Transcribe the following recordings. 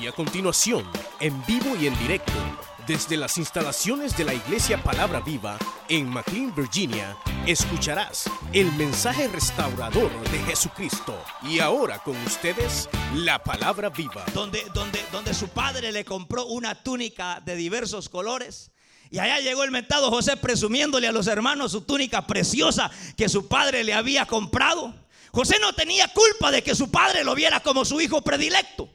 Y a continuación, en vivo y en directo, desde las instalaciones de la Iglesia Palabra Viva en McLean, Virginia, escucharás el mensaje restaurador de Jesucristo. Y ahora con ustedes, la Palabra Viva. donde, donde, donde su padre le compró una túnica de diversos colores. Y allá llegó el mentado José presumiéndole a los hermanos su túnica preciosa que su padre le había comprado. José no tenía culpa de que su padre lo viera como su hijo predilecto.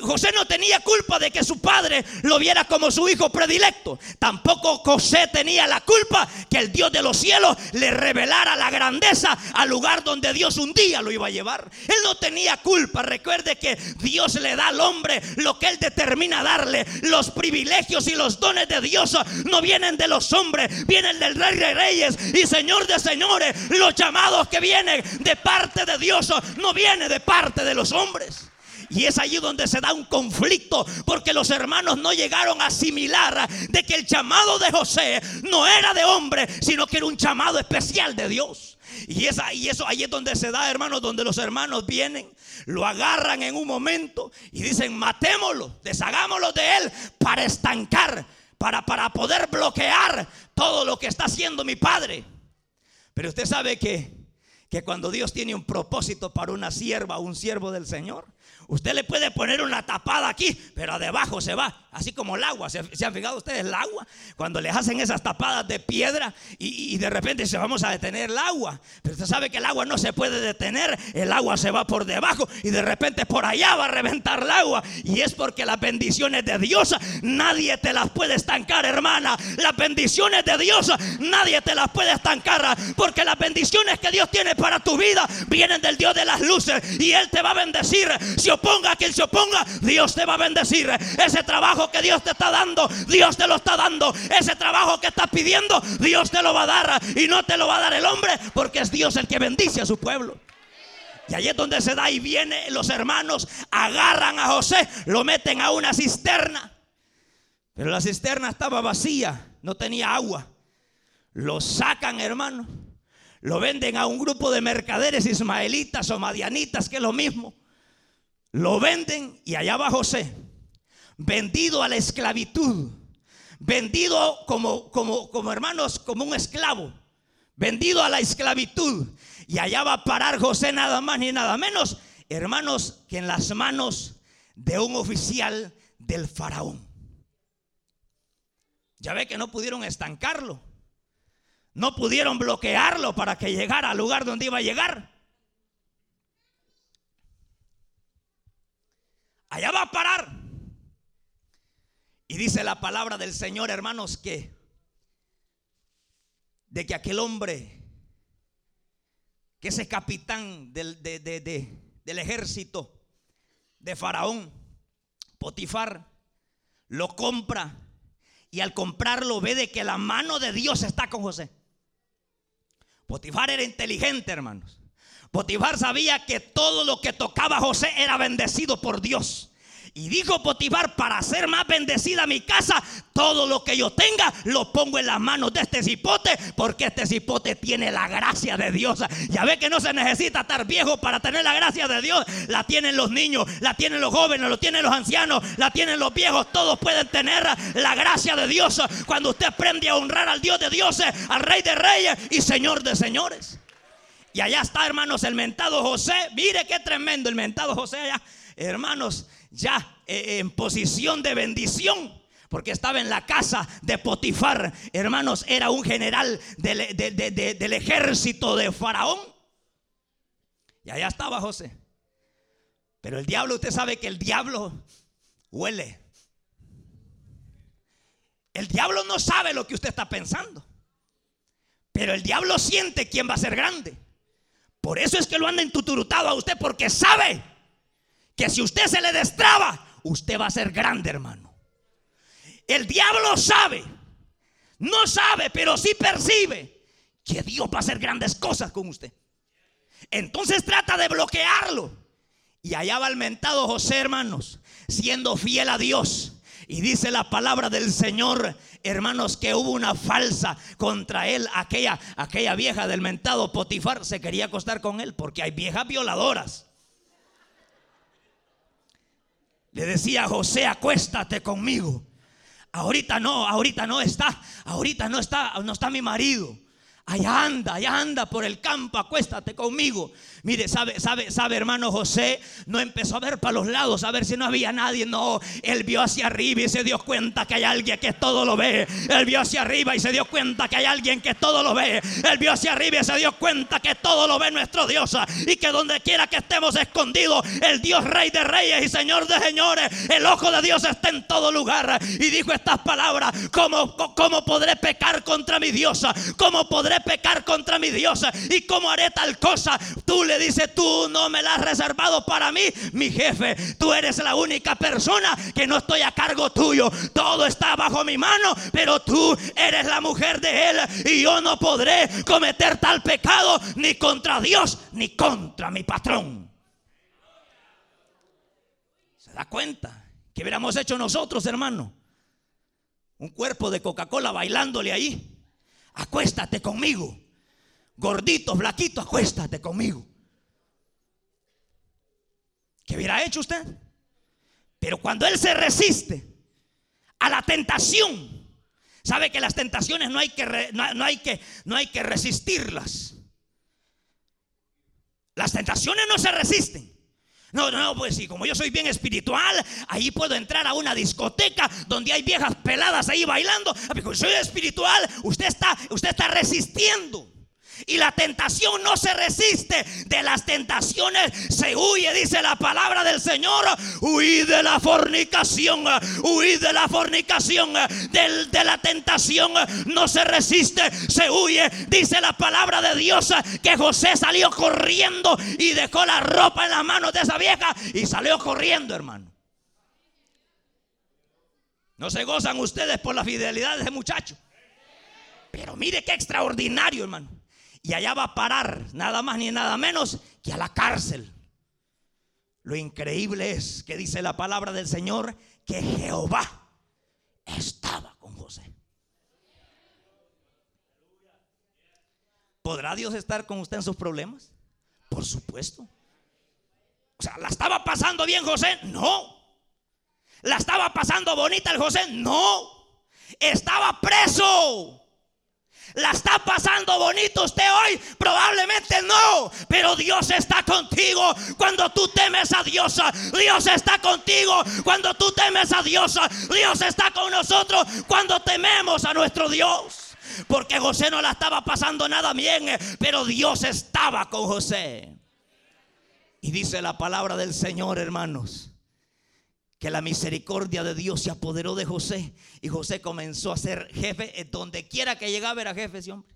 José no tenía culpa de que su padre lo viera como su hijo predilecto. Tampoco José tenía la culpa que el Dios de los cielos le revelara la grandeza al lugar donde Dios un día lo iba a llevar. Él no tenía culpa. Recuerde que Dios le da al hombre lo que él determina darle. Los privilegios y los dones de Dios no vienen de los hombres, vienen del Rey de Reyes y Señor de Señores. Los llamados que vienen de parte de Dios no vienen de parte de los hombres. Y es allí donde se da un conflicto, porque los hermanos no llegaron a asimilar de que el llamado de José no era de hombre, sino que era un llamado especial de Dios. Y, esa, y eso ahí es donde se da, hermanos, donde los hermanos vienen, lo agarran en un momento y dicen, matémoslo, deshagámoslo de él para estancar, para, para poder bloquear todo lo que está haciendo mi padre. Pero usted sabe que, que cuando Dios tiene un propósito para una sierva un siervo del Señor, Usted le puede poner una tapada aquí, pero debajo se va, así como el agua. ¿Se, han fijado ustedes el agua? Cuando les hacen esas tapadas de piedra y, de repente se vamos a detener el agua. Pero usted sabe que el agua no se puede detener, el agua se va por debajo y de repente por allá va a reventar el agua. Y es porque las bendiciones de Dios nadie te las puede estancar, hermana. Las bendiciones de Dios nadie te las puede estancar porque las bendiciones que Dios tiene para tu vida vienen del Dios de las luces y Él te va a bendecir. Si oponga a quien se oponga, Dios te va a bendecir. Ese trabajo que Dios te está dando, Dios te lo está dando. Ese trabajo que estás pidiendo, Dios te lo va a dar. Y no te lo va a dar el hombre, porque es Dios el que bendice a su pueblo. Y ahí es donde se da y viene los hermanos, agarran a José, lo meten a una cisterna. Pero la cisterna estaba vacía, no tenía agua. Lo sacan, hermano. Lo venden a un grupo de mercaderes ismaelitas o madianitas, que es lo mismo. Lo venden y allá va José, vendido a la esclavitud, vendido como, como, como hermanos, como un esclavo, vendido a la esclavitud. Y allá va a parar José nada más ni nada menos, hermanos, que en las manos de un oficial del faraón. Ya ve que no pudieron estancarlo. No pudieron bloquearlo para que llegara al lugar donde iba a llegar. Allá va a parar. Y dice la palabra del Señor, hermanos, que de que aquel hombre, que ese capitán del, del ejército de Faraón, Potifar, lo compra y al comprarlo ve de que la mano de Dios está con José. Potifar era inteligente, hermanos. Potifar sabía que todo lo que tocaba José era bendecido por Dios. Y dijo Potifar, para hacer más bendecida mi casa, todo lo que yo tenga lo pongo en las manos de este cipote, porque este cipote tiene la gracia de Dios. Ya ve que no se necesita estar viejo para tener la gracia de Dios. La tienen los niños, la tienen los jóvenes, lo tienen los ancianos, la tienen los viejos. Todos pueden tener la gracia de Dios cuando usted aprende a honrar al Dios de dioses, al Rey de reyes y Señor de señores. Y allá está, hermanos, el mentado José. Mire qué tremendo el mentado José allá. Hermanos, ya eh, en posición de bendición. Porque estaba en la casa de Potifar. Hermanos, era un general del, del ejército de Faraón. Y allá estaba José. Pero el diablo, usted sabe que el diablo huele. El diablo no sabe lo que usted está pensando. Pero el diablo siente quién va a ser grande. Por eso es que lo anda entuturutado a usted porque sabe que si usted se le destraba, usted va a ser grande, hermano. El diablo sabe, no sabe, pero sí percibe que Dios va a hacer grandes cosas con usted. Entonces trata de bloquearlo. Y allá va el mentado José, hermanos, siendo fiel a Dios. Y dice la palabra del Señor, hermanos, que hubo una falsa contra él. Aquella, aquella vieja del mentado Potifar se quería acostar con él porque hay viejas violadoras. Le decía a José, acuéstate conmigo. Ahorita no, ahorita no está, ahorita no está, no está mi marido. Allá anda, allá anda por el campo, acuéstate conmigo. Mire, sabe, sabe, sabe, hermano José, no empezó a ver para los lados, a ver si no había nadie. No, él vio hacia arriba y se dio cuenta que hay alguien que todo lo ve. Él vio hacia arriba y se dio cuenta que hay alguien que todo lo ve. Él vio hacia arriba y se dio cuenta que todo lo ve nuestro Dios. Y que donde quiera que estemos escondidos, el Dios Rey de Reyes y Señor de Señores, el ojo de Dios está en todo lugar. Y dijo estas palabras: ¿Cómo, cómo podré pecar contra mi diosa? ¿Cómo podré pecar contra mi diosa? ¿Y cómo haré tal cosa? Tú le dice, tú no me la has reservado para mí, mi jefe. Tú eres la única persona que no estoy a cargo tuyo. Todo está bajo mi mano, pero tú eres la mujer de él y yo no podré cometer tal pecado ni contra Dios ni contra mi patrón. ¿Se da cuenta? ¿Qué hubiéramos hecho nosotros, hermano? Un cuerpo de Coca-Cola bailándole ahí. Acuéstate conmigo. Gordito, flaquito, acuéstate conmigo. ¿Qué hubiera hecho usted? Pero cuando él se resiste a la tentación, sabe que las tentaciones no hay que, no, hay que, no hay que resistirlas. Las tentaciones no se resisten. No, no, pues sí, como yo soy bien espiritual, ahí puedo entrar a una discoteca donde hay viejas peladas ahí bailando. Ah, porque soy espiritual, usted está, usted está resistiendo. Y la tentación no se resiste. De las tentaciones se huye, dice la palabra del Señor. Huid de la fornicación. Huid de la fornicación. de la tentación no se resiste, se huye. Dice la palabra de Dios que José salió corriendo y dejó la ropa en las manos de esa vieja y salió corriendo, hermano. No se gozan ustedes por la fidelidad de ese muchacho. Pero mire qué extraordinario, hermano. Y allá va a parar nada más ni nada menos que a la cárcel. Lo increíble es que dice la palabra del Señor que Jehová estaba con José. ¿Podrá Dios estar con usted en sus problemas? Por supuesto. O sea, ¿la estaba pasando bien José? No. ¿La estaba pasando bonita el José? No. Estaba preso. ¿La está pasando bonito usted hoy? Probablemente no, pero Dios está contigo cuando tú temes a Dios. Dios está contigo cuando tú temes a Dios. Dios está con nosotros cuando tememos a nuestro Dios. Porque José no la estaba pasando nada bien, pero Dios estaba con José. Y dice la palabra del Señor, hermanos que la misericordia de Dios se apoderó de José y José comenzó a ser jefe donde quiera que llegaba era jefe ese hombre.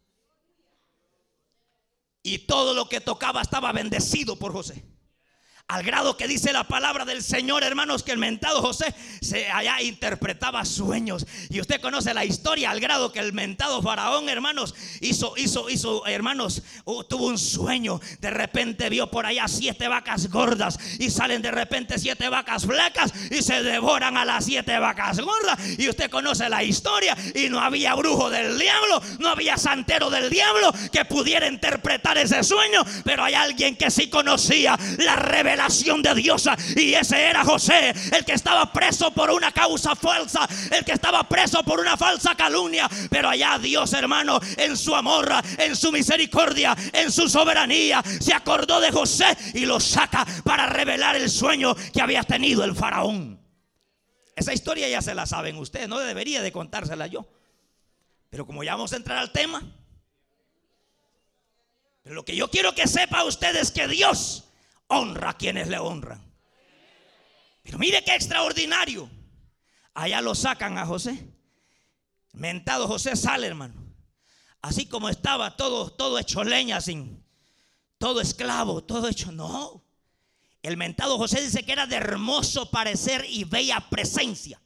Y todo lo que tocaba estaba bendecido por José. Al grado que dice la palabra del Señor, hermanos, que el mentado José se allá interpretaba sueños. Y usted conoce la historia al grado que el mentado faraón, hermanos, hizo, hizo, hizo, hermanos, tuvo un sueño. De repente vio por allá siete vacas gordas y salen de repente siete vacas flacas y se devoran a las siete vacas gordas. Y usted conoce la historia y no había brujo del diablo, no había santero del diablo que pudiera interpretar ese sueño, pero hay alguien que sí conocía la revelación de Dios. Y ese era José, el que estaba preso por una causa falsa, el que estaba preso por una falsa calumnia. Pero allá Dios, hermano, en su amor, en su misericordia, en su soberanía, se acordó de José y lo saca para revelar el sueño que había tenido el faraón. Esa historia ya se la saben ustedes, no debería de contársela yo. Pero como ya vamos a entrar al tema, lo que yo quiero que sepa usted es que Dios honra a quienes le honran. Pero mire qué extraordinario. Allá lo sacan a José. Mentado José sale, hermano. Así como estaba todo, todo hecho leña, sin todo esclavo, todo hecho. No. El mentado José dice que era de hermoso parecer y bella presencia.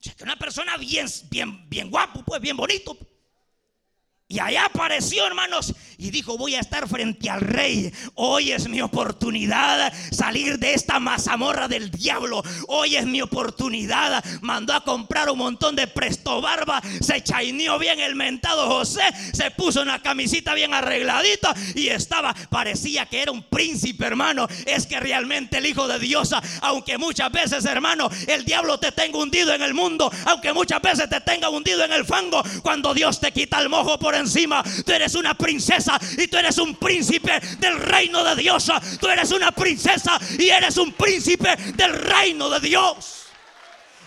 O sea, que una persona bien, bien, bien guapo, pues bien bonito. Y allá apareció, hermanos, y dijo, voy a estar frente al rey. Hoy es mi oportunidad salir de esta mazamorra del diablo. Hoy es mi oportunidad. Mandó a comprar un montón de presto barba. Se chaineó bien el mentado José. Se puso una camisita bien arregladita y estaba, parecía que era un príncipe, hermano. Es que realmente el Hijo de Dios, aunque muchas veces, hermano, el diablo te tenga hundido en el mundo, aunque muchas veces te tenga hundido en el fango, cuando Dios te quita el mojo por encima, tú eres una princesa y tú eres un príncipe del reino de Dios. Tú eres una princesa y eres un príncipe del reino de Dios.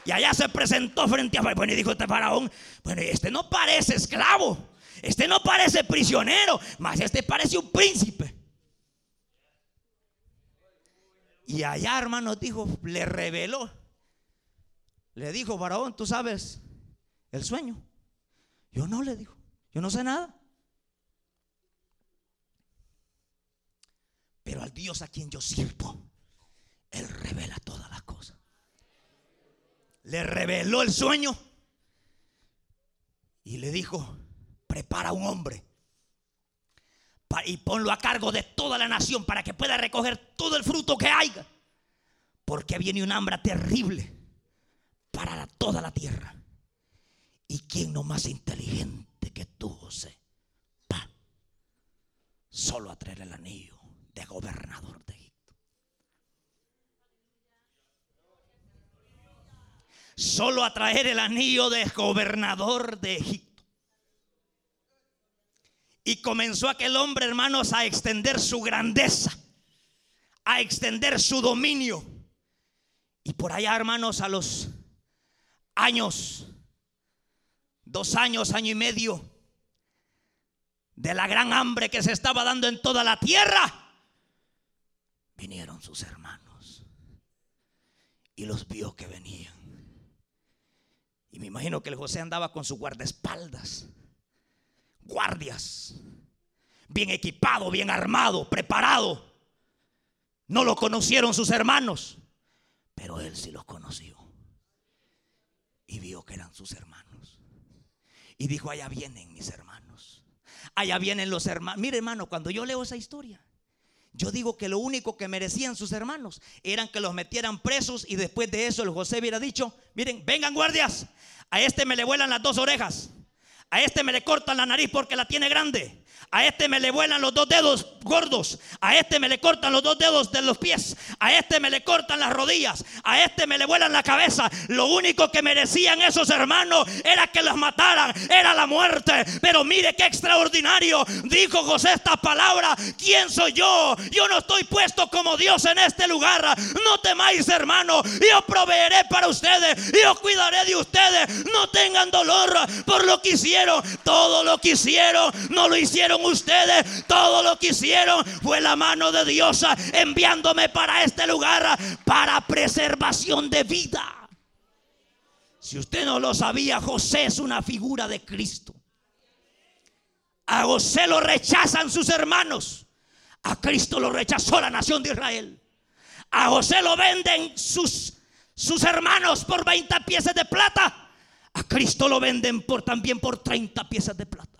Y allá se presentó frente a Bueno, y dijo este faraón, bueno, este no parece esclavo, este no parece prisionero, más este parece un príncipe. Y allá, hermano, dijo, le reveló. Le dijo, faraón, tú sabes el sueño. Yo no le dijo, yo no sé nada. Pero al Dios a quien yo sirvo, Él revela todas las cosas. Le reveló el sueño y le dijo, prepara un hombre y ponlo a cargo de toda la nación para que pueda recoger todo el fruto que haya. Porque viene un hambre terrible para toda la tierra. ¿Y quién no más inteligente que tú, José? Pa, solo a traer el anillo de gobernador de Egipto. Solo a traer el anillo de gobernador de Egipto. Y comenzó aquel hombre, hermanos, a extender su grandeza, a extender su dominio. Y por allá, hermanos, a los años, dos años, año y medio, de la gran hambre que se estaba dando en toda la tierra, vinieron sus hermanos y los vio que venían. Y me imagino que el José andaba con su guardaespaldas, guardias, bien equipado, bien armado, preparado. No lo conocieron sus hermanos, pero él sí los conoció. Y vio que eran sus hermanos. Y dijo, allá vienen mis hermanos. Allá vienen los hermanos. Mire hermano, cuando yo leo esa historia, yo digo que lo único que merecían sus hermanos eran que los metieran presos y después de eso el José hubiera dicho, miren, vengan guardias, a este me le vuelan las dos orejas, a este me le cortan la nariz porque la tiene grande, a este me le vuelan los dos dedos gordos. A este me le cortan los dos dedos de los pies. A este me le cortan las rodillas. A este me le vuelan la cabeza. Lo único que merecían esos hermanos era que los mataran. Era la muerte. Pero mire qué extraordinario. Dijo José esta palabra. ¿Quién soy yo? Yo no estoy puesto como Dios en este lugar. No temáis, hermano. Yo proveeré para ustedes. Yo cuidaré de ustedes. No tengan dolor por lo que hicieron. Todo lo que hicieron no lo hicieron ustedes, todo lo que hicieron fue la mano de Dios enviándome para este lugar para preservación de vida. Si usted no lo sabía, José es una figura de Cristo. A José lo rechazan sus hermanos. A Cristo lo rechazó la nación de Israel. A José lo venden sus, sus hermanos por 20 piezas de plata. A Cristo lo venden por, también por 30 piezas de plata.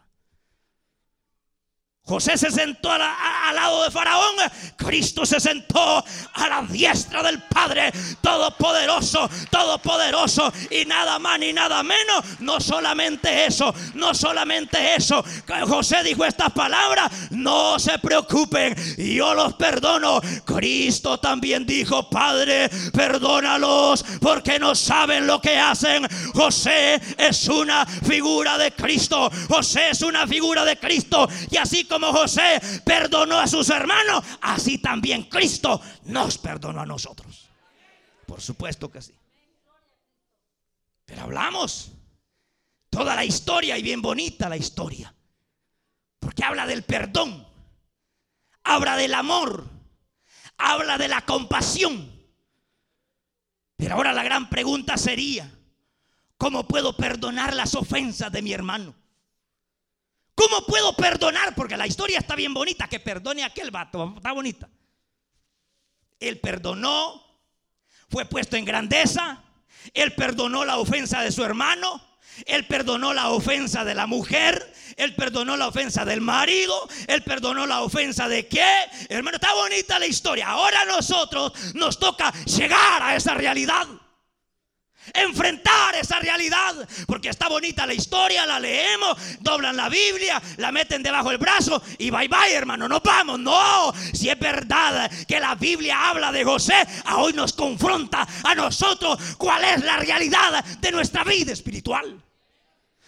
José se sentó al lado de Faraón. Cristo se sentó a la diestra del Padre Todopoderoso, Todopoderoso. Y nada más ni nada menos. No solamente eso, no solamente eso. José dijo estas palabras. No se preocupen, yo los perdono. Cristo también dijo, Padre, perdónalos porque no saben lo que hacen. José es una figura de Cristo. José es una figura de Cristo. Y así como José perdonó a sus hermanos, así también Cristo nos perdonó a nosotros. Por supuesto que sí. Pero hablamos toda la historia y bien bonita la historia. Porque habla del perdón, habla del amor, habla de la compasión. Pero ahora la gran pregunta sería, ¿cómo puedo perdonar las ofensas de mi hermano? ¿Cómo puedo perdonar? Porque la historia está bien bonita. Que perdone aquel vato. Está bonita. Él perdonó. Fue puesto en grandeza. Él perdonó la ofensa de su hermano. Él perdonó la ofensa de la mujer. Él perdonó la ofensa del marido. Él perdonó la ofensa de qué. Hermano, está bonita la historia. Ahora a nosotros nos toca llegar a esa realidad enfrentar esa realidad. Porque está bonita la historia, la leemos, doblan la Biblia, la meten debajo del brazo y bye bye, hermano, no vamos. No, si es verdad que la Biblia habla de José, a hoy nos confronta a nosotros cuál es la realidad de nuestra vida espiritual.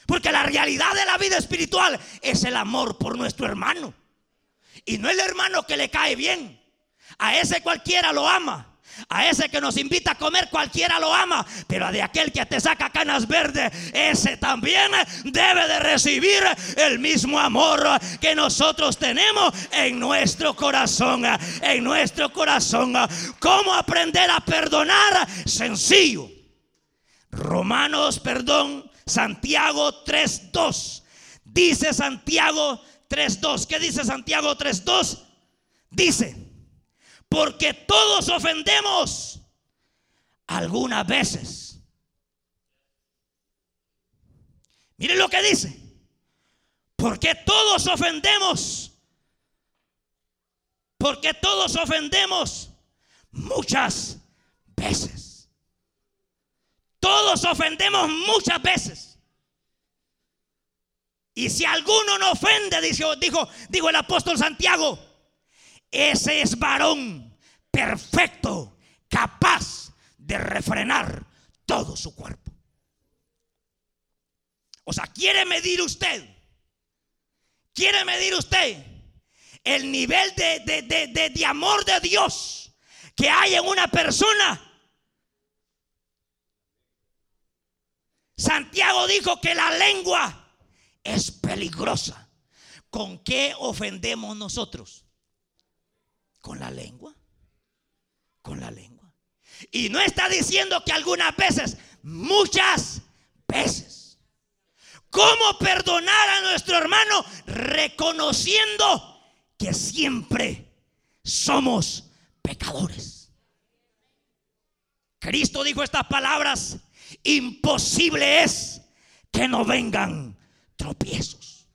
Porque la realidad de la vida espiritual es el amor por nuestro hermano. Y no el hermano que le cae bien. A ese cualquiera lo ama. A ese que nos invita a comer cualquiera lo ama, pero a de aquel que te saca canas verdes, ese también debe de recibir el mismo amor que nosotros tenemos en nuestro corazón, en nuestro corazón. ¿Cómo aprender a perdonar? Sencillo. Romanos, perdón, Santiago 3.2. Dice Santiago 3.2. ¿Qué dice Santiago 3.2? Dice, porque todos ofendemos algunas veces. Miren lo que dice. Porque todos ofendemos. Porque todos ofendemos muchas veces. Todos ofendemos muchas veces. Y si alguno no ofende, dijo, dijo, dijo el apóstol Santiago, ese es varón perfecto, capaz de refrenar todo su cuerpo. O sea, ¿quiere medir usted? ¿Quiere medir usted el nivel de, de amor de Dios que hay en una persona? Santiago dijo que la lengua es peligrosa. ¿Con qué ofendemos nosotros? Con la lengua. Con la lengua. Y no está diciendo que algunas veces, muchas veces. ¿Cómo perdonar a nuestro hermano? Reconociendo que siempre somos pecadores. Cristo dijo estas palabras, imposible es que no vengan tropiezos.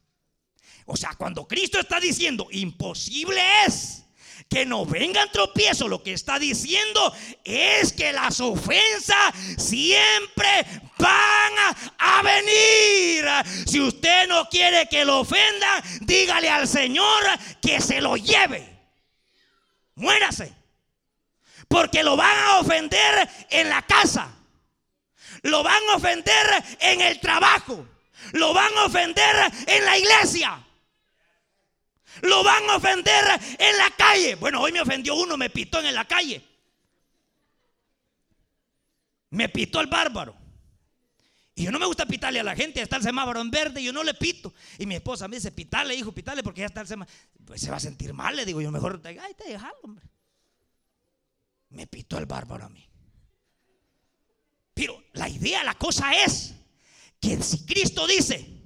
O sea, cuando Cristo está diciendo, imposible es que no vengan tropiezos. Lo que está diciendo es que las ofensas siempre van a, venir. Si usted no quiere que lo ofenda, dígale al Señor que se lo lleve. Muérase. Porque lo van a ofender en la casa. Lo van a ofender en el trabajo. Lo van a ofender en la iglesia. Lo van a ofender en la calle. Bueno, hoy me ofendió uno, me pitó en la calle. Me pitó el bárbaro. Y yo no me gusta pitarle a la gente, está el semáforo en verde yo no le pito. Y mi esposa me dice, pitale, hijo, pitale, porque ya está el semáforo. Pues se va a sentir mal, le digo yo, mejor, ay, te déjalo, hombre. Me pitó el bárbaro a mí. Pero la idea, la cosa es que si Cristo dice,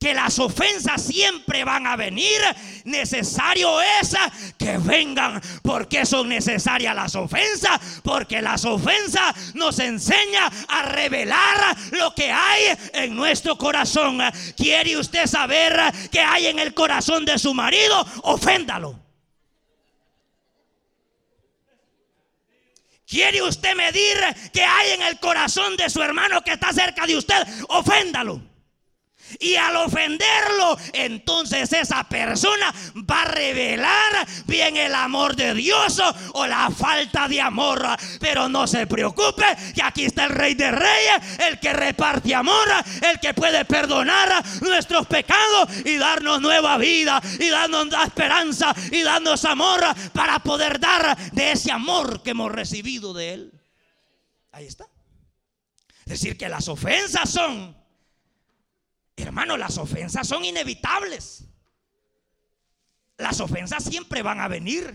que las ofensas siempre van a venir, necesario es que vengan. porque son necesarias las ofensas? Porque las ofensas nos enseña a revelar lo que hay en nuestro corazón. ¿Quiere usted saber qué hay en el corazón de su marido? Oféndalo. ¿Quiere usted medir qué hay en el corazón de su hermano que está cerca de usted? Oféndalo. Y al ofenderlo, entonces esa persona va a revelar bien el amor de Dios o la falta de amor. Pero no se preocupe, que aquí está el Rey de Reyes, el que reparte amor, el que puede perdonar nuestros pecados y darnos nueva vida y darnos esperanza y darnos amor para poder dar de ese amor que hemos recibido de Él. Ahí está. Es decir, que las ofensas son Hermano, las ofensas son inevitables. Las ofensas siempre van a venir.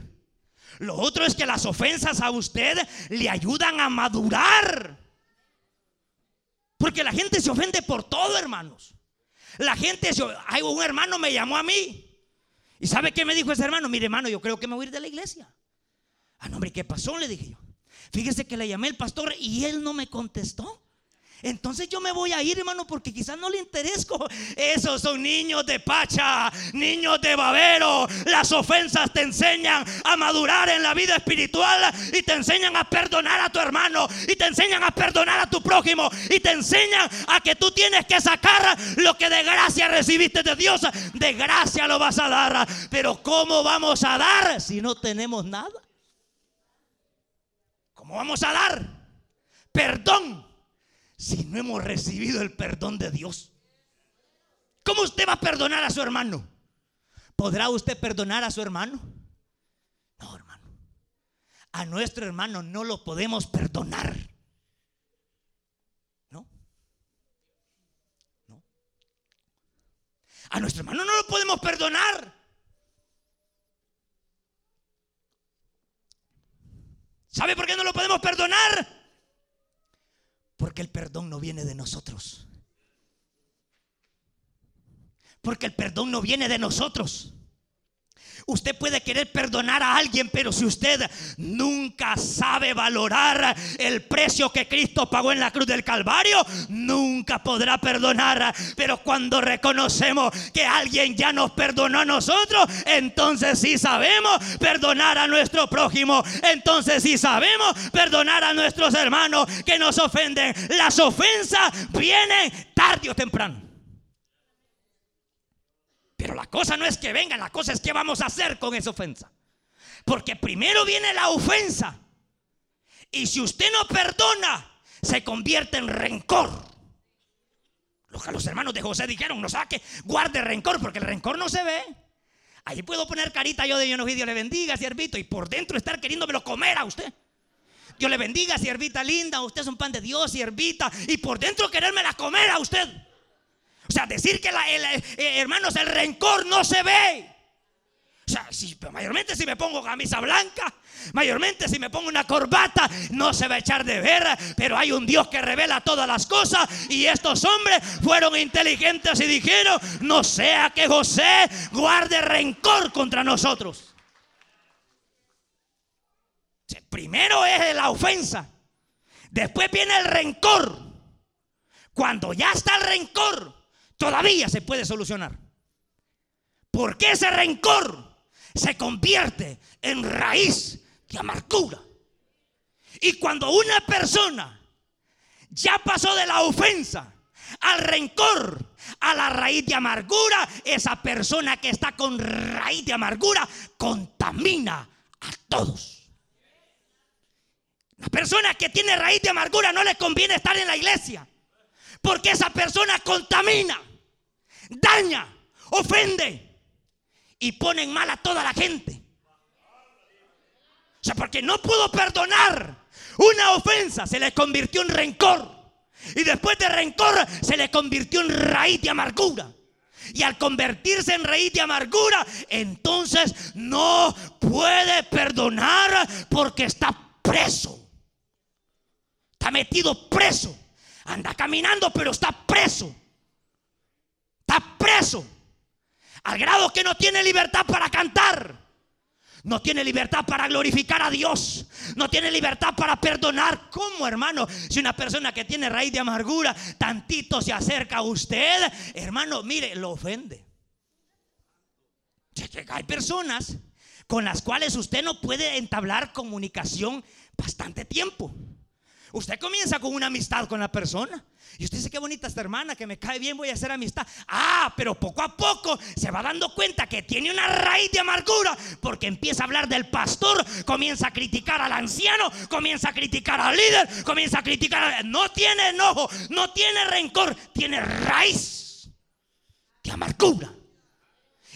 Lo otro es que las ofensas a usted le ayudan a madurar. Porque la gente se ofende por todo, hermanos. La gente se... Hay un hermano me llamó a mí. ¿Y sabe qué me dijo ese hermano? Mire, hermano, yo creo que me voy a ir de la iglesia. Ah, no, hombre, ¿qué pasó? Le dije yo. Fíjese que le llamé al pastor y él no me contestó. Entonces yo me voy a ir, hermano, porque quizás no le interesco. Esos son niños de pacha, niños de babero. Las ofensas te enseñan a madurar en la vida espiritual y te enseñan a perdonar a tu hermano y te enseñan a perdonar a tu prójimo y te enseñan a que tú tienes que sacar lo que de gracia recibiste de Dios. De gracia lo vas a dar. Pero ¿cómo vamos a dar si no tenemos nada? ¿Cómo vamos a dar? Perdón si no hemos recibido el perdón de Dios? ¿Cómo usted va a perdonar a su hermano? ¿Podrá usted perdonar a su hermano? No, hermano. A nuestro hermano no lo podemos perdonar. ¿No? ¿No? A nuestro hermano no lo podemos perdonar. ¿Sabe por qué no lo podemos perdonar? Porque el perdón no viene de nosotros. Porque el perdón no viene de nosotros. Usted puede querer perdonar a alguien, pero si usted nunca sabe valorar el precio que Cristo pagó en la cruz del Calvario, nunca podrá perdonar. Pero cuando reconocemos que alguien ya nos perdonó a nosotros, entonces sí sabemos perdonar a nuestro prójimo. Entonces sí sabemos perdonar a nuestros hermanos que nos ofenden. Las ofensas vienen tarde o temprano. Pero la cosa no es que venga, la cosa es que vamos a hacer con esa ofensa. Porque primero viene la ofensa. Y si usted no perdona, se convierte en rencor. Lo que los hermanos de José dijeron, no saque, guarde rencor, porque el rencor no se ve. Ahí puedo poner carita yo de yo no Dios le bendiga, siervito, y por dentro estar queriéndomelo comer a usted. Dios le bendiga, siervita linda, usted es un pan de Dios, siervita, y por dentro querérmela comer a usted. O sea, decir que, la, eh, hermanos, el rencor no se ve. O sea, si, mayormente si me pongo camisa blanca, mayormente si me pongo una corbata, no se va a echar de ver, pero hay un Dios que revela todas las cosas y estos hombres fueron inteligentes y dijeron, no sea que José guarde rencor contra nosotros. primero es la ofensa, después viene el rencor. Cuando ya está el rencor, todavía se puede solucionar. Porque ese rencor se convierte en raíz de amargura. Y cuando una persona ya pasó de la ofensa al rencor, a la raíz de amargura, esa persona que está con raíz de amargura contamina a todos. La persona que tiene raíz de amargura no le conviene estar en la iglesia. Porque esa persona contamina, daña, ofende y pone en mal a toda la gente. O sea, porque no pudo perdonar una ofensa, se le convirtió en rencor. Y después de rencor se le convirtió en raíz de amargura. Y al convertirse en raíz de amargura, entonces no puede perdonar porque está preso. Está metido preso. Anda caminando, pero está preso. Está preso. Al grado que no tiene libertad para cantar. No tiene libertad para glorificar a Dios. No tiene libertad para perdonar. ¿Cómo, hermano? Si una persona que tiene raíz de amargura tantito se acerca a usted, hermano, mire, lo ofende. Hay personas con las cuales usted no puede entablar comunicación bastante tiempo. Usted comienza con una amistad con la persona. Y usted dice, qué bonita esta hermana, que me cae bien, voy a hacer amistad. Ah, pero poco a poco se va dando cuenta que tiene una raíz de amargura, porque empieza a hablar del pastor, comienza a criticar al anciano, comienza a criticar al líder, comienza a criticar. No tiene enojo, no tiene rencor, tiene raíz de amargura.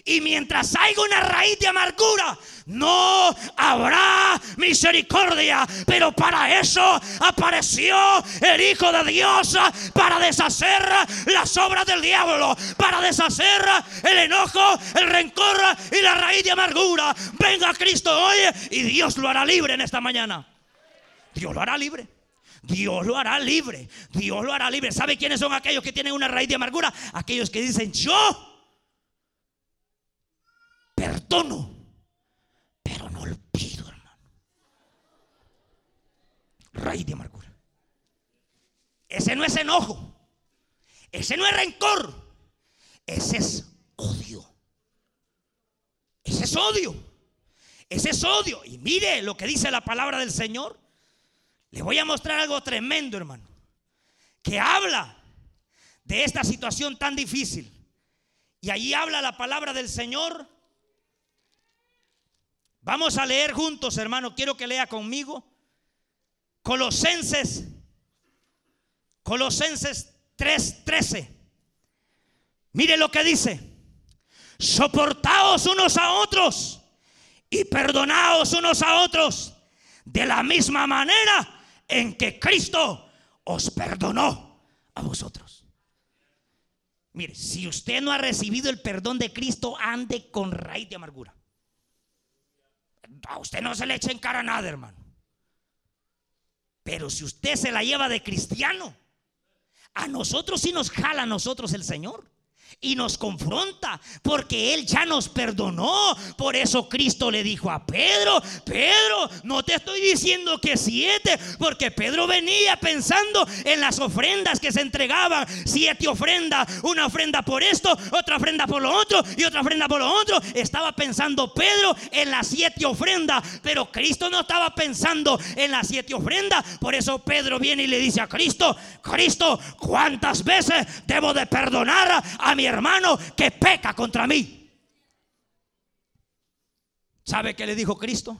Y mientras haya una raíz de amargura, no habrá misericordia. Pero para eso apareció el Hijo de Dios, para deshacer las obras del diablo, para deshacer el enojo, el rencor y la raíz de amargura. Venga Cristo hoy y Dios lo hará libre en esta mañana. Dios lo hará libre. Dios lo hará libre. Dios lo hará libre. ¿Sabe quiénes son aquellos que tienen una raíz de amargura? Aquellos que dicen, yo perdono, pero no olvido, hermano. Raíz de amargura. ese no es enojo, ese no es rencor, ese es odio. Ese es odio. Ese es odio. Y mire lo que dice la palabra del Señor. Le voy a mostrar algo tremendo, hermano. Que habla de esta situación tan difícil. Y allí habla la palabra del Señor. Vamos a leer juntos, hermano. Quiero que lea conmigo. Colosenses. Colosenses 3:13. Mire lo que dice. Soportaos unos a otros y perdonaos unos a otros de la misma manera en que Cristo os perdonó a vosotros. Mire, si usted no ha recibido el perdón de Cristo, ande con raíz de amargura. A usted no se le echa en cara nada, hermano. Pero si usted se la lleva de cristiano, a nosotros sí nos jala a nosotros el Señor y nos confronta porque Él ya nos perdonó. Por eso Cristo le dijo a Pedro, Pedro, no te estoy diciendo que siete, porque Pedro venía pensando en las ofrendas que se entregaban, siete ofrendas, una ofrenda por esto, otra ofrenda por lo otro y otra ofrenda por lo otro. Estaba pensando Pedro en las siete ofrendas, pero Cristo no estaba pensando en las siete ofrendas. Por eso Pedro viene y le dice a Cristo, Cristo, ¿cuántas veces debo de perdonar a mi hermano que peca contra mí. ¿Sabe qué le dijo Cristo?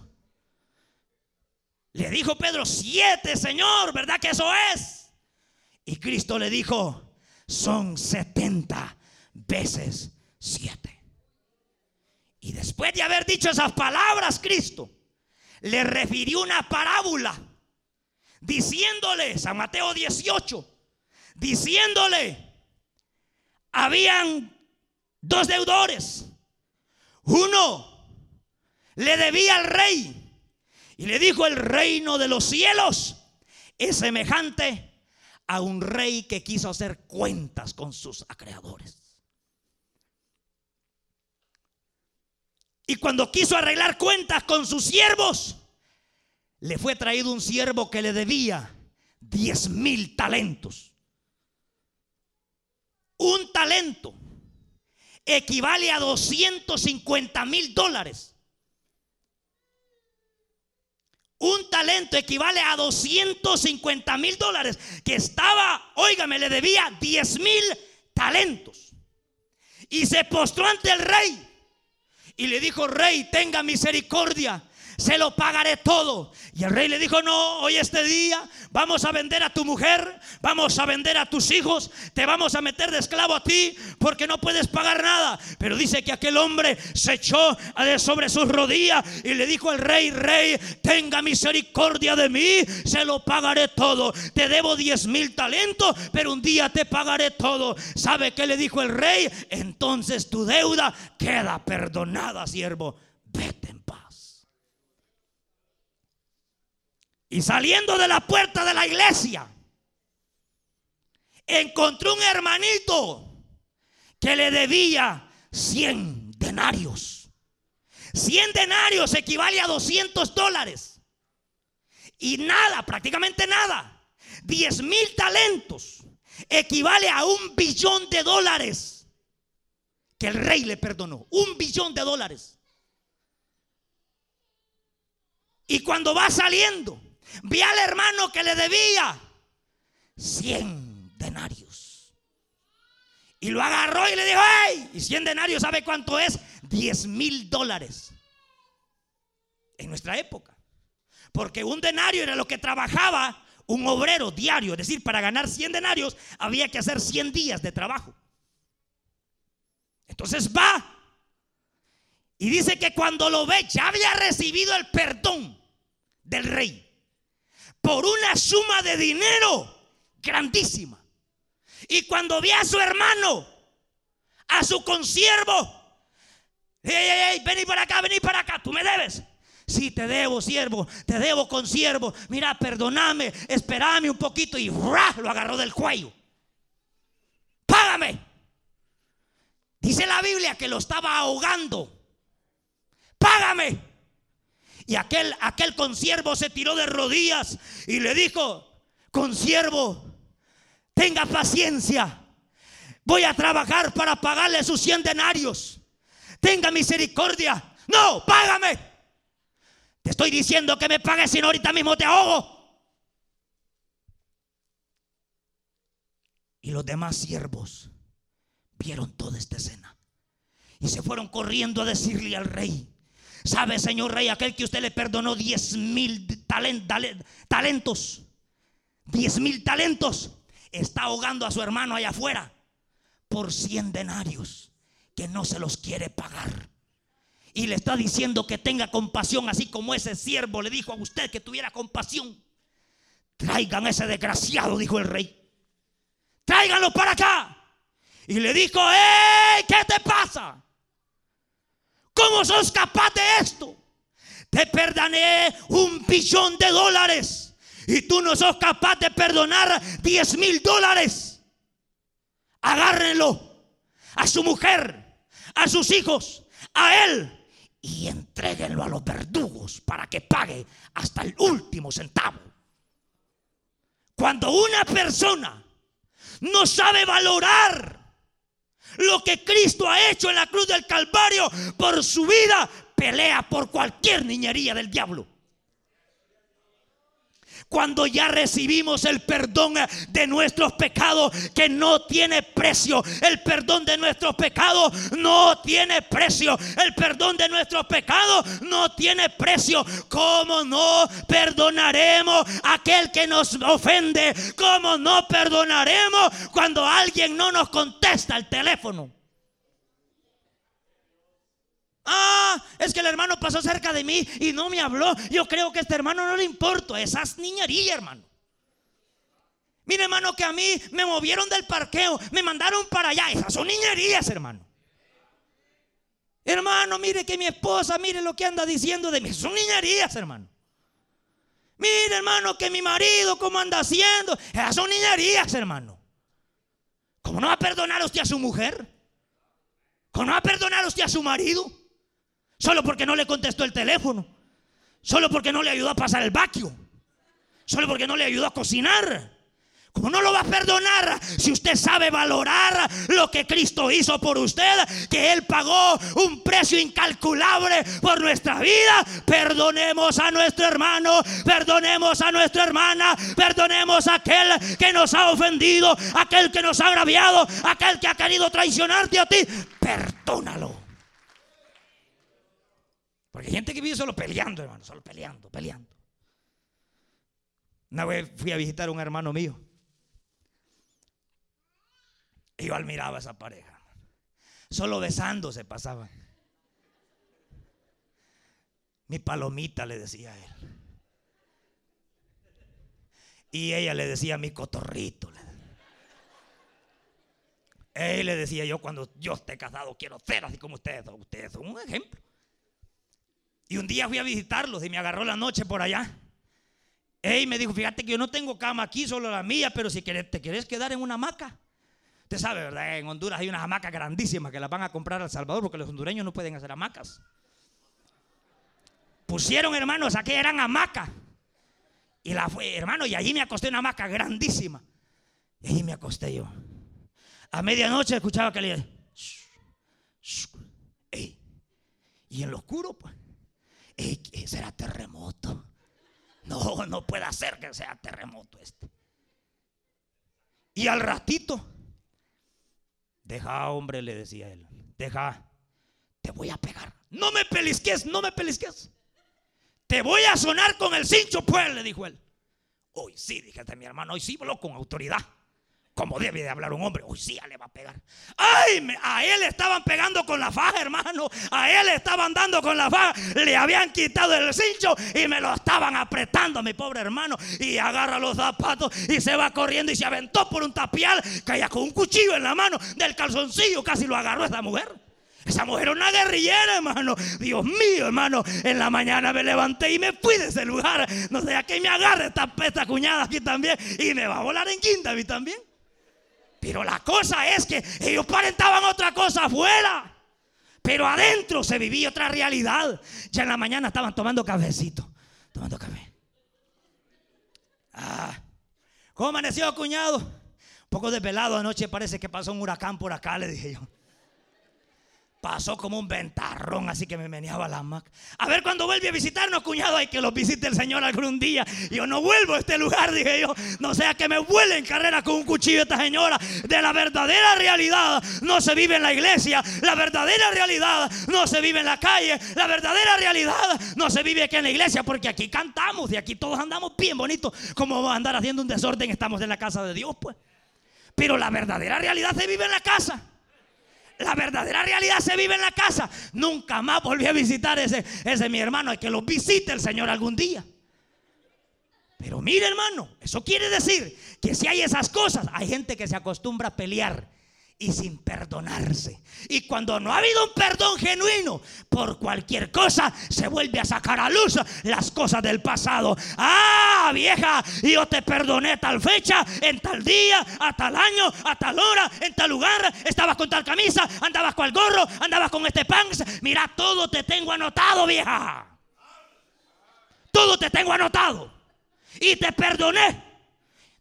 Le dijo Pedro, siete, Señor, ¿verdad que eso es? Y Cristo le dijo, son setenta veces siete. Y después de haber dicho esas palabras, Cristo le refirió una parábola, diciéndole, San Mateo 18, diciéndole, habían dos deudores. Uno le debía al rey y le dijo, el reino de los cielos es semejante a un rey que quiso hacer cuentas con sus acreedores. Y cuando quiso arreglar cuentas con sus siervos, le fue traído un siervo que le debía diez mil talentos. Un talento equivale a 250 mil dólares. Un talento equivale a 250 mil dólares. Que estaba, óigame, le debía 10 mil talentos. Y se postró ante el rey. Y le dijo, rey, tenga misericordia se lo pagaré todo. Y el rey le dijo, no, hoy este día vamos a vender a tu mujer, vamos a vender a tus hijos, te vamos a meter de esclavo a ti porque no puedes pagar nada. Pero dice que aquel hombre se echó sobre sus rodillas y le dijo al rey, rey, tenga misericordia de mí, se lo pagaré todo. Te debo diez mil talentos, pero un día te pagaré todo. ¿Sabe qué le dijo el rey? Entonces tu deuda queda perdonada, siervo. Y saliendo de la puerta de la iglesia, encontró un hermanito que le debía 100 denarios. 100 denarios equivale a 200 dólares. Y nada, prácticamente nada. 10 mil talentos equivale a un billón de dólares que el rey le perdonó. Un billón de dólares. Y cuando va saliendo, Vi al hermano que le debía 100 denarios. Y lo agarró y le dijo, ¡ay! Y 100 denarios, ¿sabe cuánto es? 10 mil dólares. En nuestra época. Porque un denario era lo que trabajaba un obrero diario. Es decir, para ganar 100 denarios había que hacer 100 días de trabajo. Entonces va. Y dice que cuando lo ve ya había recibido el perdón del rey por una suma de dinero grandísima. Y cuando vi a su hermano, a su consiervo, hey, vení para acá, vení para acá, tú me debes. Si te debo, siervo, te debo consiervo. Mira, perdóname, espérame un poquito y lo agarró del cuello. Págame. Dice la Biblia que lo estaba ahogando. Págame. Y aquel, aquel consiervo se tiró de rodillas y le dijo, consiervo, tenga paciencia. Voy a trabajar para pagarle sus 100 denarios. Tenga misericordia. No, págame. Te estoy diciendo que me pagues, si no ahorita mismo te ahogo. Y los demás siervos vieron toda esta escena. Y se fueron corriendo a decirle al rey, ¿sabe, señor rey, aquel que usted le perdonó 10 mil talentos? 10 mil talentos. Está ahogando a su hermano allá afuera por 100 denarios que no se los quiere pagar. Y le está diciendo que tenga compasión, así como ese siervo le dijo a usted que tuviera compasión. Traigan ese desgraciado, dijo el rey. Tráiganlo para acá. Y le dijo, ¡Ey! ¿Qué te pasa? ¿Cómo sos capaz de esto? Te perdoné un billón de dólares y tú no sos capaz de perdonar 10 mil dólares. Agárrenlo a su mujer, a sus hijos, a él y entréguenlo a los verdugos para que pague hasta el último centavo. Cuando una persona no sabe valorar lo que Cristo ha hecho en la cruz del Calvario por su vida, pelea por cualquier niñería del diablo. Cuando ya recibimos el perdón de nuestros pecados que no tiene precio. El perdón de nuestros pecados no tiene precio. El perdón de nuestros pecados no tiene precio. ¿Cómo no perdonaremos a aquel que nos ofende? ¿Cómo no perdonaremos cuando alguien no nos contesta el teléfono? Ah, es que el hermano pasó cerca de mí y no me habló. Yo creo que este hermano no le importo. Esas niñerías, hermano. Mire, hermano, que a mí me movieron del parqueo, me mandaron para allá. Esas son niñerías, hermano. Hermano, mire que mi esposa, mire lo que anda diciendo de mí. Son niñerías, hermano. Mire, hermano, que mi marido, cómo anda haciendo. Esas son niñerías, hermano. ¿Cómo no va a perdonar usted a su mujer? ¿Cómo no va a perdonar usted a su marido? Solo porque no le contestó el teléfono. Solo porque no le ayudó a pasar el vacío. Solo porque no le ayudó a cocinar. Como no lo va a perdonar si usted sabe valorar lo que Cristo hizo por usted, que Él pagó un precio incalculable por nuestra vida. Perdonemos a nuestro hermano, perdonemos a nuestra hermana, perdonemos a aquel que nos ha ofendido, aquel que nos ha agraviado, aquel que ha querido traicionarte a ti. Perdónalo. Porque hay gente que vive solo peleando, hermano, solo peleando, peleando. Una vez fui a visitar a un hermano mío. Y yo admiraba a esa pareja. Solo besándose pasaban. Mi palomita le decía a él. Y ella le decía mi cotorrito. Él le decía yo cuando yo esté casado quiero ser así como ustedes. Ustedes son un ejemplo. Y un día fui a visitarlos y me agarró la noche por allá. Y me dijo, fíjate que yo no tengo cama aquí, solo la mía, pero si te quieres quedar en una hamaca. Usted sabe, ¿verdad? En Honduras hay unas hamacas grandísimas que las van a comprar al Salvador porque los hondureños no pueden hacer hamacas. Pusieron, hermanos, aquí eran hamacas. Y la fue, hermano, y allí me acosté en una hamaca grandísima. Y allí me acosté yo. A medianoche escuchaba que le... Y en lo oscuro, pues será terremoto. No, no puede ser que sea terremoto este. Y al ratito, deja, hombre, le decía él, deja, te voy a pegar. No me pelisques, no me pelisques. Te voy a sonar con el cincho, pues, le dijo él. Hoy sí, dije mi hermano, hoy sí, habló con autoridad como debe de hablar un hombre. Uy, sí, ya le va a pegar. Ay, a él estaban pegando con la faja, hermano. A él estaban dando con la faja. Le habían quitado el cincho y me lo estaban apretando, mi pobre hermano. Y agarra los zapatos y se va corriendo y se aventó por un tapial. Caía con un cuchillo en la mano del calzoncillo. Casi lo agarró esa mujer. Esa mujer era una guerrillera, hermano. Dios mío, hermano. En la mañana me levanté y me fui de ese lugar. No sé a qué me agarre esta, esta cuñada aquí también. Y me va a volar en quinta mí también. Pero la cosa es que ellos parentaban otra cosa afuera. Pero adentro se vivía otra realidad. Ya en la mañana estaban tomando cafecito. Tomando café. Ah, ¿cómo amaneció, cuñado? Poco desvelado anoche parece que pasó un huracán por acá, le dije yo. Pasó como un ventarrón, así que me meneaba la mac. A ver cuando vuelve a visitarnos, cuñado, hay que los visite el Señor algún día. Yo no vuelvo a este lugar, dije yo. No sea que me vuele en carrera con un cuchillo esta señora. De la verdadera realidad no se vive en la iglesia. La verdadera realidad no se vive en la calle. La verdadera realidad no se vive aquí en la iglesia. Porque aquí cantamos y aquí todos andamos bien bonitos. Como andar haciendo un desorden? Estamos en la casa de Dios, pues. Pero la verdadera realidad se vive en la casa. La verdadera realidad se vive en la casa. Nunca más volví a visitar ese, ese mi hermano. Hay que lo visite el Señor algún día. Pero mire hermano, eso quiere decir que si hay esas cosas, hay gente que se acostumbra a pelear y sin perdonarse. Y cuando no ha habido un perdón genuino por cualquier cosa, se vuelve a sacar a luz las cosas del pasado. Ah, vieja, yo te perdoné tal fecha, en tal día, a tal año, a tal hora, en tal lugar. Estabas con tal camisa, andabas con el gorro, andabas con este pants. Mira, todo te tengo anotado, vieja. Todo te tengo anotado. Y te perdoné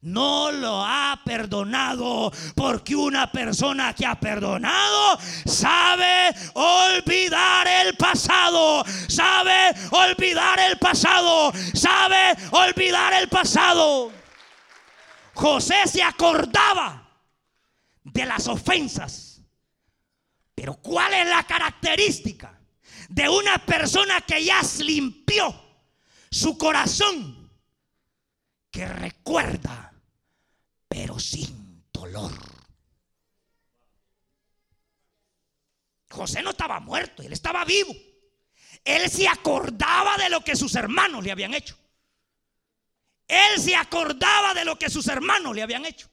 no lo ha perdonado porque una persona que ha perdonado sabe olvidar el pasado, sabe olvidar el pasado, sabe olvidar el pasado. José se acordaba de las ofensas, pero ¿cuál es la característica de una persona que ya limpió su corazón? Que recuerda José no estaba muerto, él estaba vivo. Él se acordaba de lo que sus hermanos le habían hecho. Él se acordaba de lo que sus hermanos le habían hecho.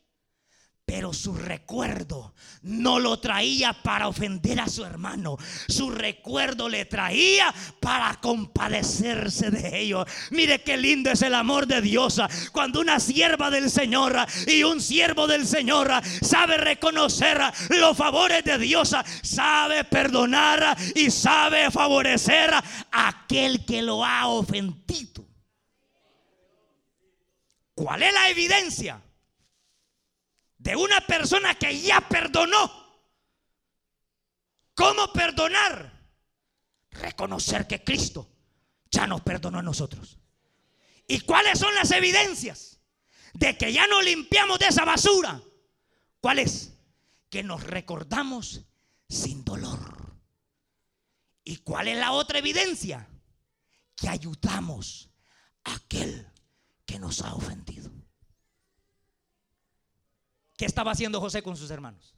Pero su recuerdo no lo traía para ofender a su hermano. Su recuerdo le traía para compadecerse de ellos. Mire qué lindo es el amor de Dios. Cuando una sierva del Señor y un siervo del Señor sabe reconocer los favores de Dios, sabe perdonar y sabe favorecer a aquel que lo ha ofendido. ¿Cuál es la evidencia? De una persona que ya perdonó. ¿Cómo perdonar? Reconocer que Cristo ya nos perdonó a nosotros. ¿Y cuáles son las evidencias de que ya nos limpiamos de esa basura? ¿Cuál es? Que nos recordamos sin dolor. ¿Y cuál es la otra evidencia? Que ayudamos a aquel que nos ha ofendido. ¿Qué estaba haciendo José con sus hermanos?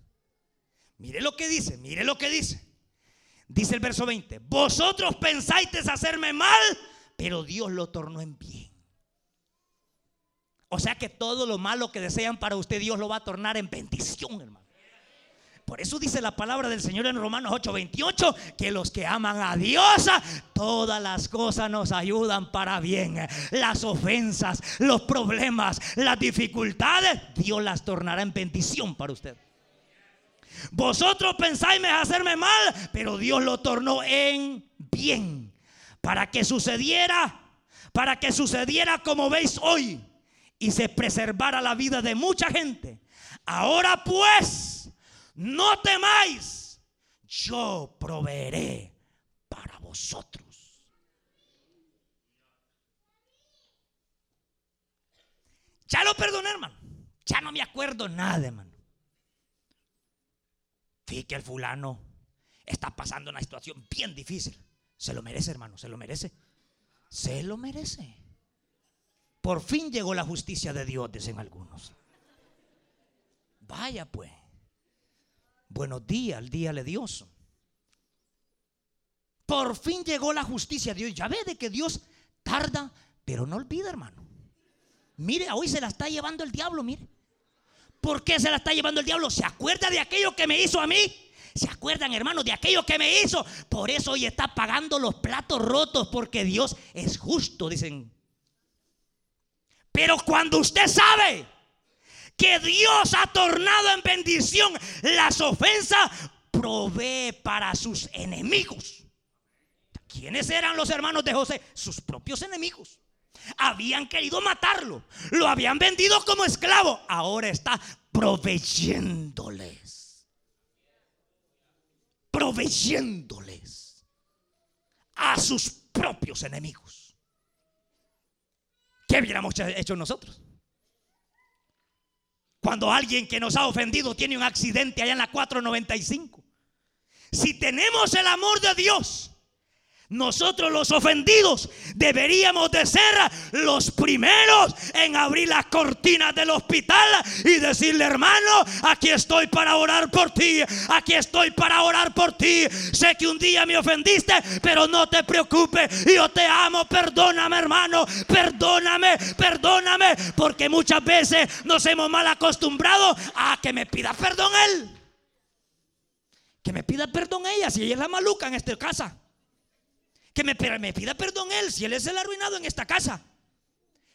Mire lo que dice, mire lo que dice. Dice el verso 20, vosotros pensáis hacerme mal, pero Dios lo tornó en bien. O sea que todo lo malo que desean para usted, Dios lo va a tornar en bendición, hermano. Por eso dice la palabra del Señor en Romanos 8:28, que los que aman a Dios, todas las cosas nos ayudan para bien. Las ofensas, los problemas, las dificultades, Dios las tornará en bendición para usted. Vosotros pensáis hacerme mal, pero Dios lo tornó en bien. Para que sucediera, para que sucediera como veis hoy y se preservara la vida de mucha gente. Ahora pues no temáis, yo proveeré para vosotros. Ya lo perdoné, hermano. Ya no me acuerdo nada, hermano. Fíjate el fulano está pasando una situación bien difícil. Se lo merece, hermano, se lo merece. Se lo merece. Por fin llegó la justicia de Dios, dicen algunos. Vaya pues. Buenos días, el día de Dios. Por fin llegó la justicia de Dios. Ya ve de que Dios tarda, pero no olvida, hermano. Mire, hoy se la está llevando el diablo, mire. ¿Por qué se la está llevando el diablo? ¿Se acuerda de aquello que me hizo a mí? ¿Se acuerdan, hermano, de aquello que me hizo? Por eso hoy está pagando los platos rotos, porque Dios es justo, dicen. Pero cuando usted sabe que Dios ha tornado en bendición las ofensas, provee para sus enemigos. ¿Quiénes eran los hermanos de José? Sus propios enemigos. Habían querido matarlo, lo habían vendido como esclavo, ahora está proveyéndoles. Proveyéndoles a sus propios enemigos. ¿Qué hubiéramos hecho nosotros? Cuando alguien que nos ha ofendido tiene un accidente allá en la 495. Si tenemos el amor de Dios, nosotros los ofendidos deberíamos de ser los primeros en abrir las cortinas del hospital y decirle, hermano, aquí estoy para orar por ti, aquí estoy para orar por ti. Sé que un día me ofendiste, pero no te preocupes, yo te amo, perdóname hermano, perdóname, perdóname, porque muchas veces nos hemos mal acostumbrado a que me pida perdón él. Que me pida perdón ella, si ella es la maluca en esta casa. Que me, pida perdón él, si él es el arruinado en esta casa.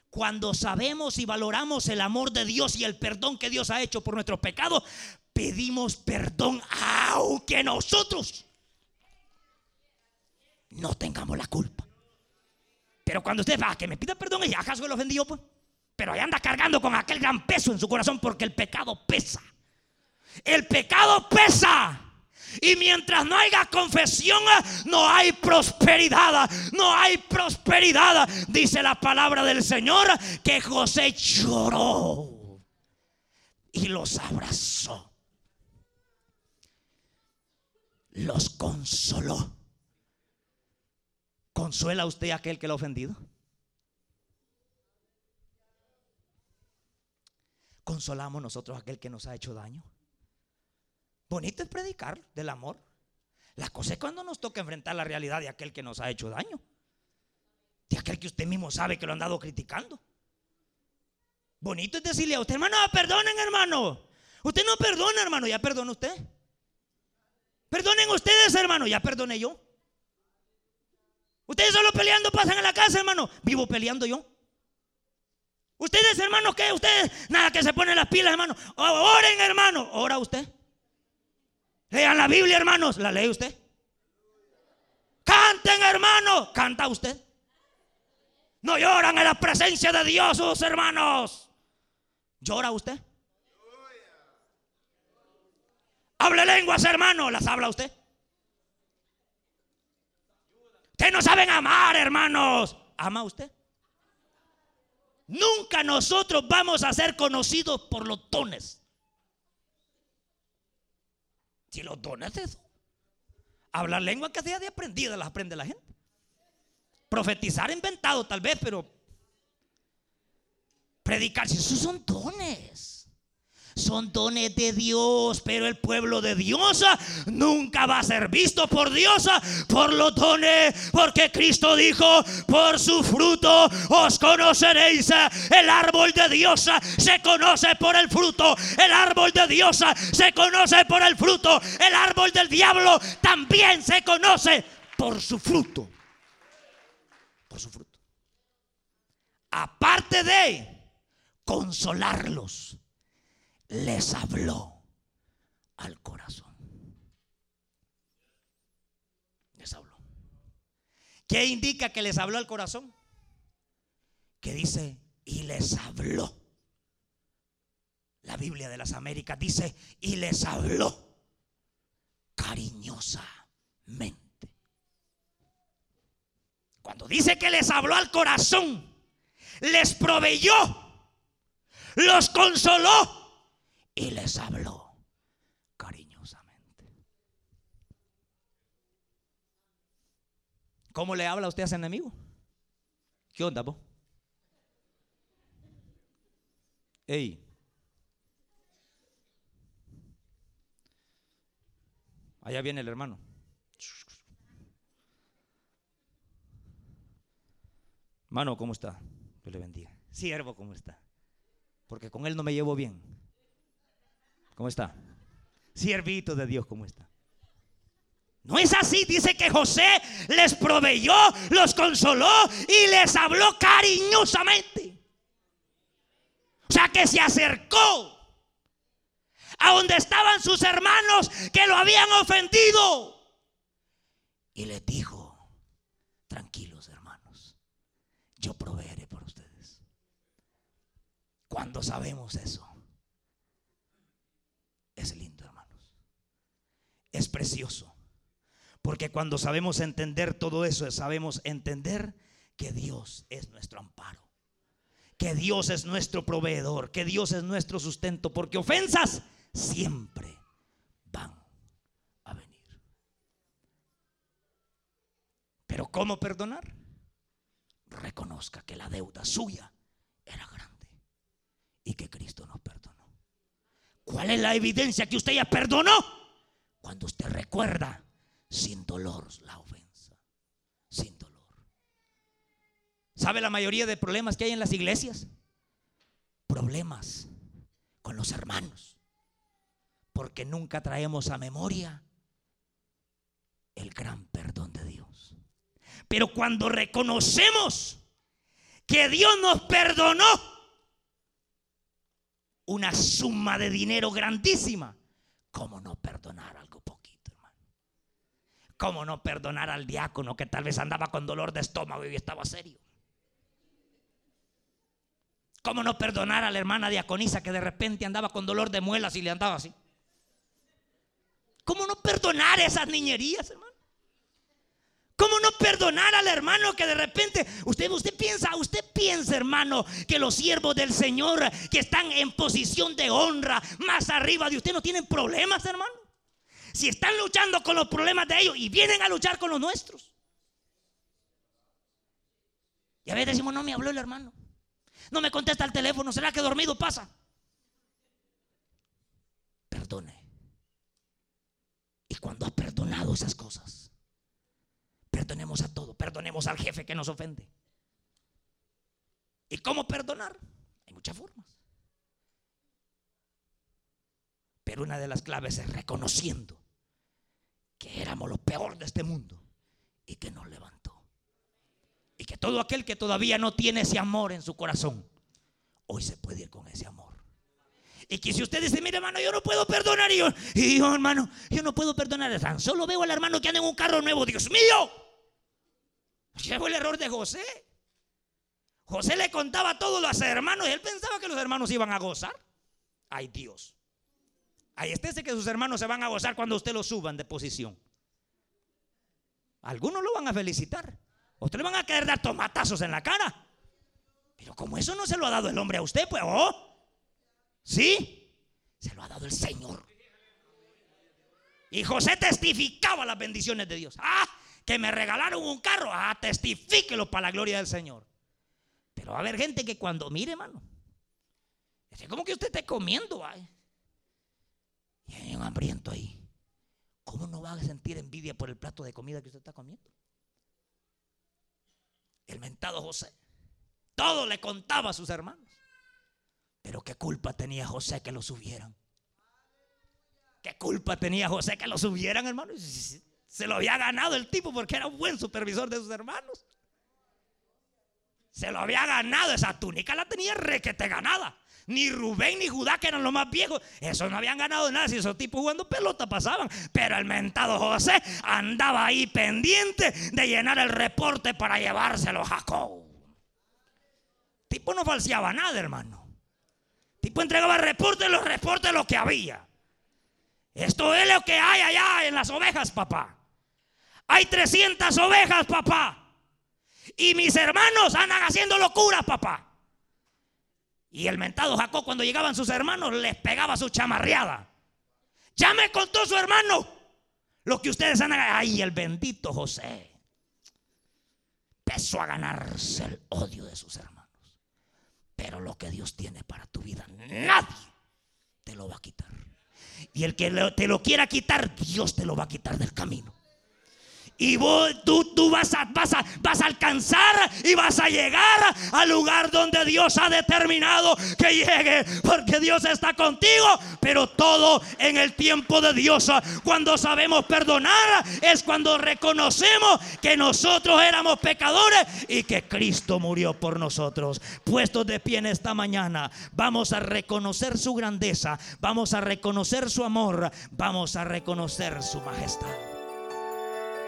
Cuando sabemos y valoramos el amor de Dios y el perdón que Dios ha hecho por nuestros pecados, pedimos perdón aunque nosotros no tengamos la culpa. Pero cuando usted va, que me pida perdón, y acaso lo ofendió, pues. Pero ahí anda cargando con aquel gran peso en su corazón porque el pecado pesa. El pecado pesa. Y mientras no haya confesión, no hay prosperidad. No hay prosperidad. Dice la palabra del Señor que José lloró y los abrazó. Los consoló. ¿Consuela usted aquel que lo ha ofendido? ¿Consolamos nosotros aquel que nos ha hecho daño? Bonito es predicar del amor. La cosa es cuando nos toca enfrentar la realidad de aquel que nos ha hecho daño. De aquel que usted mismo sabe que lo han dado criticando. Bonito es decirle a usted, hermano, perdonen, hermano. Usted no perdona, hermano, ya perdona usted. Perdonen ustedes, hermano, ya perdoné yo. Ustedes solo peleando pasan en la casa, hermano. Vivo peleando yo. Ustedes, hermanos, ¿qué? Ustedes, nada que se ponen las pilas, hermano. Oren, hermano. Ora usted. Lean la Biblia, hermanos. ¿La lee usted? Canten, hermano. ¿Canta usted? No lloran en la presencia de Dios, sus hermanos. ¿Llora usted? Hable lenguas, hermano. ¿Las habla usted? Ustedes no saben amar, hermanos. ¿Ama usted? Nunca nosotros vamos a ser conocidos por los dones. Si los dones es eso. Hablar lengua que sea de aprendida, las aprende la gente. Profetizar inventado tal vez, pero predicar, si esos son dones son dones de Dios, pero el pueblo de Dios nunca va a ser visto por Dios por los dones, porque Cristo dijo, por su fruto os conoceréis. El árbol de Dios se conoce por el fruto, el árbol de Dios se conoce por el fruto, el árbol del diablo también se conoce por su fruto. Por su fruto. Aparte de consolarlos les habló al corazón. Les habló. ¿Qué indica que les habló al corazón? Que dice, y les habló. La Biblia de las Américas dice, y les habló cariñosamente. Cuando dice que les habló al corazón, les proveyó, los consoló y les habló cariñosamente. ¿Cómo le habla usted a ese enemigo? ¿Qué onda, vos? Ey. Allá viene el hermano. Hermano, ¿cómo está? Dios le bendiga. Siervo, ¿cómo está? Porque con él no me llevo bien. ¿Cómo está? Siervito de Dios, ¿cómo está? No es así, dice que José les proveyó, los consoló y les habló cariñosamente. O sea que se acercó a donde estaban sus hermanos que lo habían ofendido. Y les dijo, tranquilos hermanos, yo proveeré por ustedes. Cuando sabemos eso, es precioso. Porque cuando sabemos entender todo eso, sabemos entender que Dios es nuestro amparo. Que Dios es nuestro proveedor, que Dios es nuestro sustento, porque ofensas siempre van a venir. Pero ¿cómo perdonar? Reconozca que la deuda suya era grande y que Cristo nos perdonó. ¿Cuál es la evidencia que usted ya perdonó? Cuando usted recuerda sin dolor la ofensa, sin dolor. ¿Sabe la mayoría de problemas que hay en las iglesias? Problemas con los hermanos. Porque nunca traemos a memoria el gran perdón de Dios. Pero cuando reconocemos que Dios nos perdonó una suma de dinero grandísima, ¿cómo no perdonar hermano? ¿Cómo no perdonar al diácono que tal vez andaba con dolor de estómago y estaba serio? ¿Cómo no perdonar a la hermana diaconisa que de repente andaba con dolor de muelas y le andaba así? ¿Cómo no perdonar esas niñerías, hermano? ¿Cómo no perdonar al hermano que de repente usted usted piensa, usted piensa, hermano, que los siervos del Señor que están en posición de honra más arriba de usted no tienen problemas, hermano? Si están luchando con los problemas de ellos y vienen a luchar con los nuestros. Y a veces decimos, no me habló el hermano. No me contesta el teléfono. ¿Será que dormido pasa? Perdone. Y cuando ha perdonado esas cosas, perdonemos a todo. Perdonemos al jefe que nos ofende. ¿Y cómo perdonar? Hay muchas formas. Pero una de las claves es reconociendo que éramos lo peor de este mundo y que nos levantó. Y que todo aquel que todavía no tiene ese amor en su corazón, hoy se puede ir con ese amor. Y que si usted dice, mire hermano, yo no puedo perdonar. Y yo, y yo hermano, yo no puedo perdonar. Tan solo veo al hermano que anda en un carro nuevo. Dios mío. Fue el error de José. José le contaba todo a sus hermanos y él pensaba que los hermanos iban a gozar. Ay Dios. Ahí estése que sus hermanos se van a gozar cuando usted lo suban de posición. Algunos lo van a felicitar. Usted le van a querer dar tomatazos en la cara. Pero como eso no se lo ha dado el hombre a usted, pues, oh, ¿sí? Se lo ha dado el Señor. Y José testificaba las bendiciones de Dios. Ah, que me regalaron un carro. Ah, testifíquelo para la gloria del Señor. Pero va a haber gente que cuando mire, hermano, es como que usted esté comiendo. Un hambriento ahí. ¿Cómo no va a sentir envidia por el plato de comida que usted está comiendo? el mentado José. Todo le contaba a sus hermanos. Pero qué culpa tenía José que lo subieran. ¿Qué culpa tenía José que lo subieran, hermano? Se lo había ganado el tipo porque era un buen supervisor de sus hermanos. Se lo había ganado. Esa túnica la tenía requete ganada. Ni Rubén ni Judá, que eran los más viejos, esos no habían ganado nada. Si esos tipos jugando pelota pasaban. Pero el mentado José andaba ahí pendiente de llenar el reporte para llevárselo a Jacob. Tipo no falseaba nada, hermano. Tipo entregaba reporte, los reportes lo que había. Esto es lo que hay allá en las ovejas, papá. Hay 300 ovejas, papá. Y mis hermanos andan haciendo locuras, papá. Y el mentado Jacob, cuando llegaban sus hermanos, les pegaba su chamarreada. Ya me contó su hermano lo que ustedes han. Ay, el bendito José. Empezó a ganarse el odio de sus hermanos. Pero lo que Dios tiene para tu vida, nadie te lo va a quitar. Y el que te lo quiera quitar, Dios te lo va a quitar del camino. Y tú, tú vas, a, vas, a, vas a alcanzar y vas a llegar al lugar donde Dios ha determinado que llegue. Porque Dios está contigo, pero todo en el tiempo de Dios. Cuando sabemos perdonar es cuando reconocemos que nosotros éramos pecadores y que Cristo murió por nosotros. Puestos de pie en esta mañana, vamos a reconocer su grandeza, vamos a reconocer su amor, vamos a reconocer su majestad.